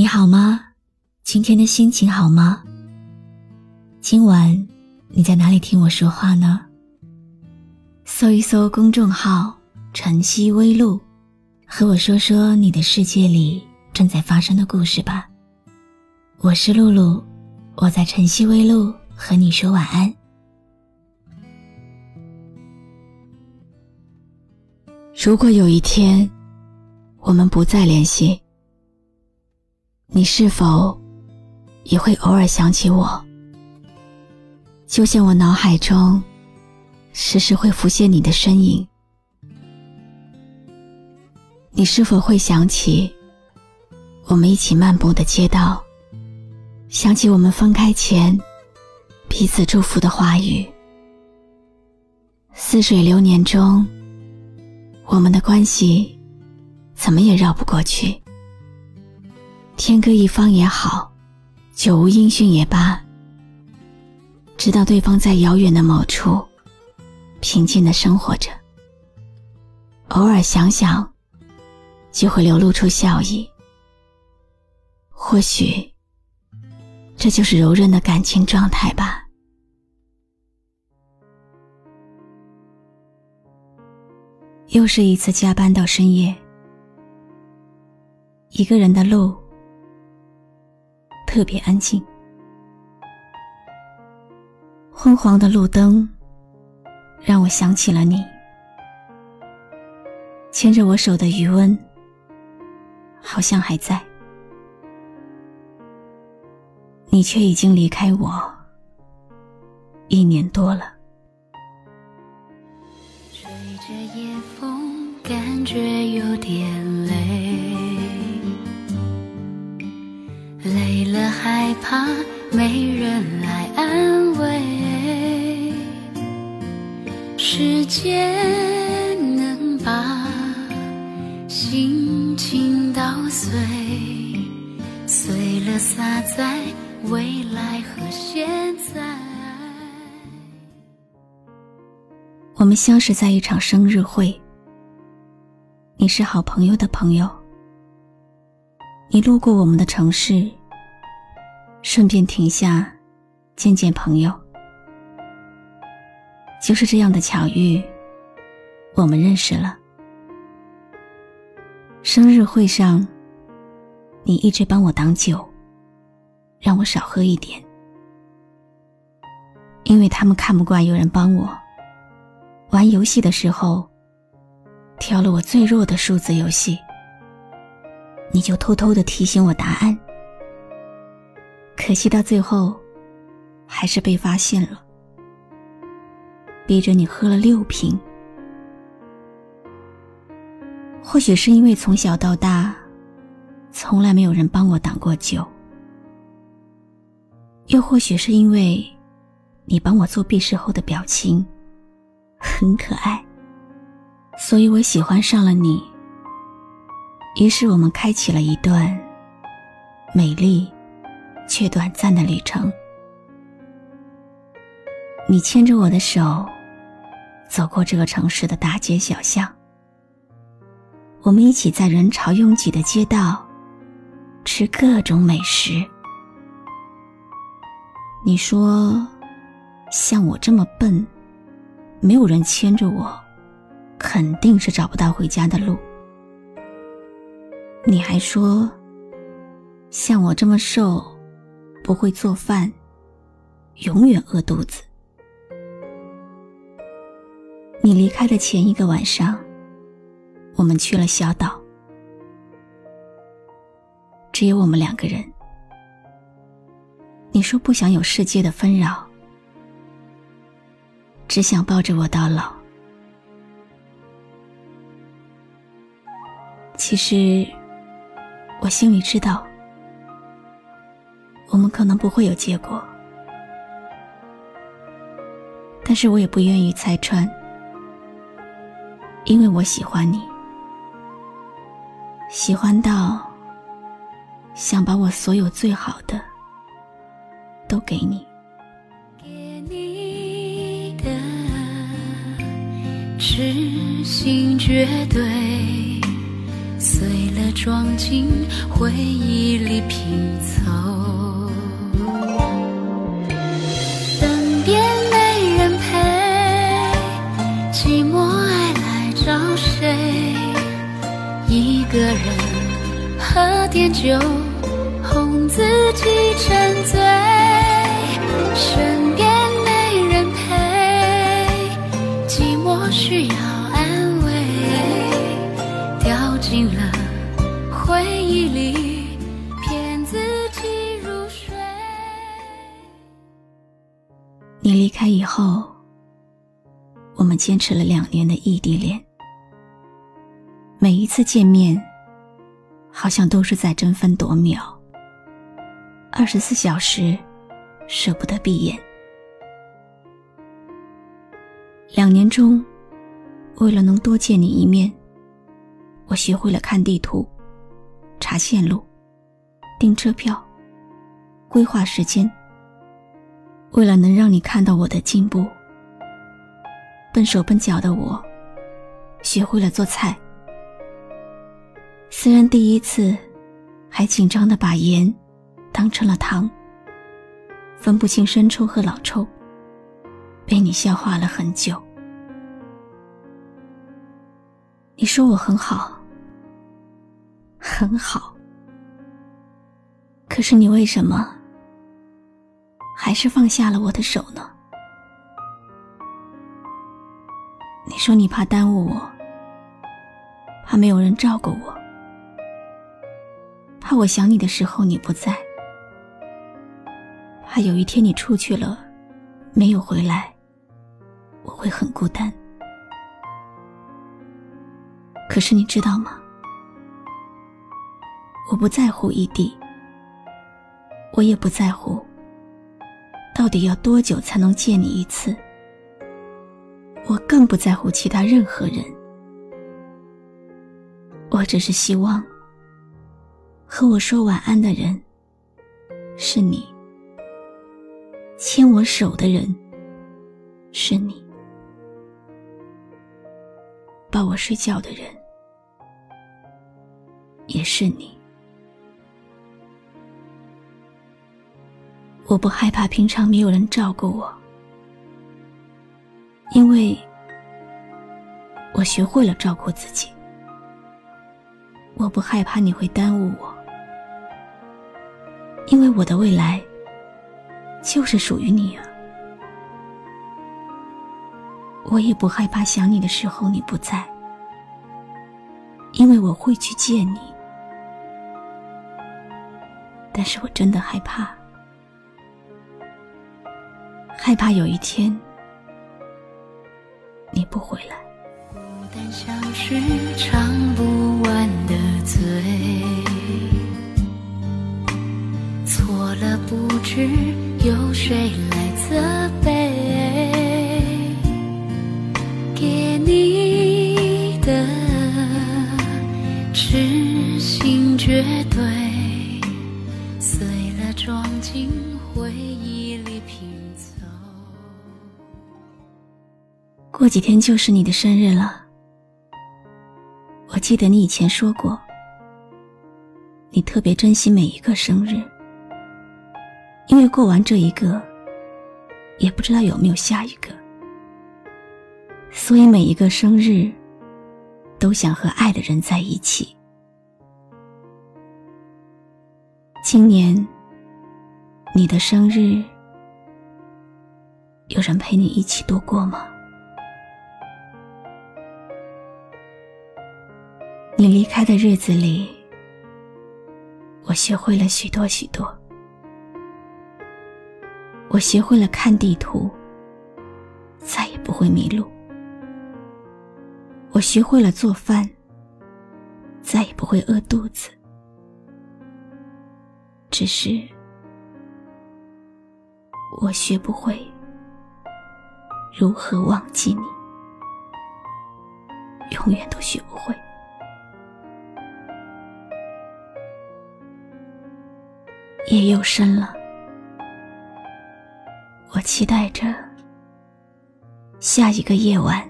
你好吗？今天的心情好吗？今晚你在哪里听我说话呢？搜一搜公众号“晨曦微露”，和我说说你的世界里正在发生的故事吧。我是露露，我在晨曦微露和你说晚安。如果有一天我们不再联系，你是否也会偶尔想起我？就像我脑海中时时会浮现你的身影。你是否会想起我们一起漫步的街道？想起我们分开前彼此祝福的话语？似水流年中，我们的关系怎么也绕不过去。天各一方也好，久无音讯也罢。知道对方在遥远的某处，平静的生活着。偶尔想想，就会流露出笑意。或许，这就是柔韧的感情状态吧。又是一次加班到深夜，一个人的路。特别安静，昏黄的路灯让我想起了你，牵着我手的余温好像还在，你却已经离开我一年多了。吹着夜风，感觉有点害怕没人来安慰。时间能把心情捣碎，碎了洒在未来和现在。我们相识在一场生日会，你是好朋友的朋友。你路过我们的城市，顺便停下，见见朋友。就是这样的巧遇，我们认识了。生日会上，你一直帮我挡酒，让我少喝一点，因为他们看不惯有人帮我玩游戏的时候，挑了我最弱的数字游戏。你就偷偷的提醒我答案，可惜到最后，还是被发现了，逼着你喝了六瓶。或许是因为从小到大，从来没有人帮我挡过酒，又或许是因为，你帮我做闭事后的表情，很可爱，所以我喜欢上了你。于是我们开启了一段美丽却短暂的旅程。你牵着我的手，走过这个城市的大街小巷。我们一起在人潮拥挤的街道吃各种美食。你说，像我这么笨，没有人牵着我，肯定是找不到回家的路。你还说，像我这么瘦，不会做饭，永远饿肚子。你离开的前一个晚上，我们去了小岛，只有我们两个人。你说不想有世界的纷扰，只想抱着我到老。其实。我心里知道，们可能不会有结果，但是我也不愿意拆穿，因为我喜欢你，喜欢到想把我所有最好的都给你。给你的痴心绝对，碎了装进回忆里拼凑。点酒，哄自己沉醉。身边没人陪，寂寞需要安慰，掉进了回忆里，骗自己入睡。你离开以后，我们坚持了两年的异地恋。每一次见面，好像都是在争分夺秒，二十四小时舍不得闭眼。两年中，为了能多见你一面，我学会了看地图、查线路、订车票、规划时间。为了能让你看到我的进步，笨手笨脚的我，学会了做菜。虽然第一次还紧张的把盐当成了糖，分不清生抽和老抽，被你消化了很久。你说我很好，很好，可是你为什么还是放下了我的手呢？你说你怕耽误我，怕没有人照顾我。怕我想你的时候你不在，怕有一天你出去了，没有回来，我会很孤单。可是你知道吗？我不在乎异地，我也不在乎到底要多久才能见你一次，我更不在乎其他任何人，我只是希望。和我说晚安的人是你，牵我手的人是你，抱我睡觉的人也是你。我不害怕平常没有人照顾我，因为我学会了照顾自己。我不害怕你会耽误我。因为我的未来就是属于你啊！我也不害怕想你的时候你不在，因为我会去见你。但是我真的害怕，害怕有一天你不回来。孤单像是唱不完过几天就是你的生日了，我记得你以前说过，你特别珍惜每一个生日。因为过完这一个，也不知道有没有下一个，所以每一个生日，都想和爱的人在一起。今年，你的生日，有人陪你一起度过吗？开的日子里，我学会了许多许多。我学会了看地图，再也不会迷路。我学会了做饭，再也不会饿肚子。只是，我学不会如何忘记你，永远都学不会。夜又深了，我期待着下一个夜晚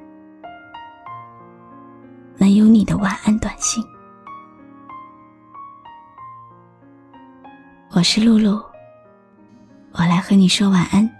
能有你的晚安短信。我是露露，我来和你说晚安。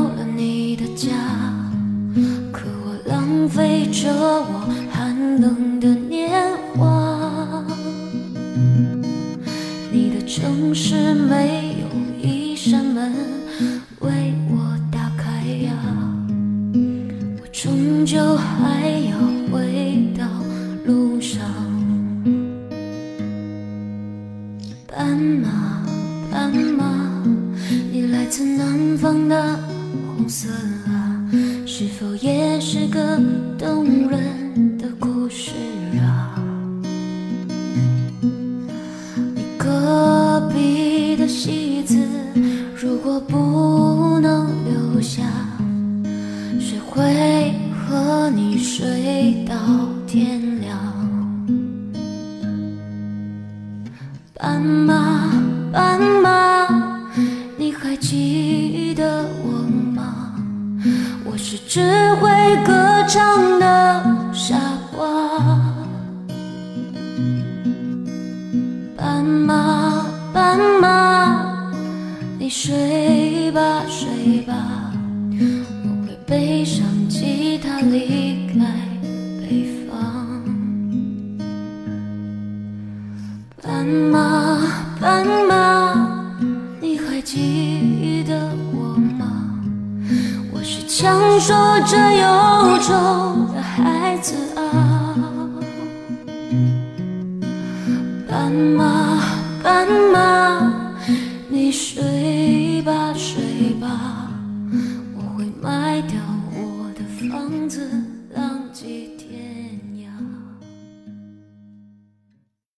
还要回到路上。斑马，斑马，你来自南方的红色啊，是否也是个动人的故事啊？你隔壁的戏子。如果不能留下，谁会和你睡到天亮？斑马，斑马，你还记得我吗？我是只会歌唱的傻瓜。斑马，斑马。你睡吧，睡吧，背上吉他离开北方。斑马，斑马，你还记得我吗？我是强说着忧愁的孩子啊。斑马，斑马。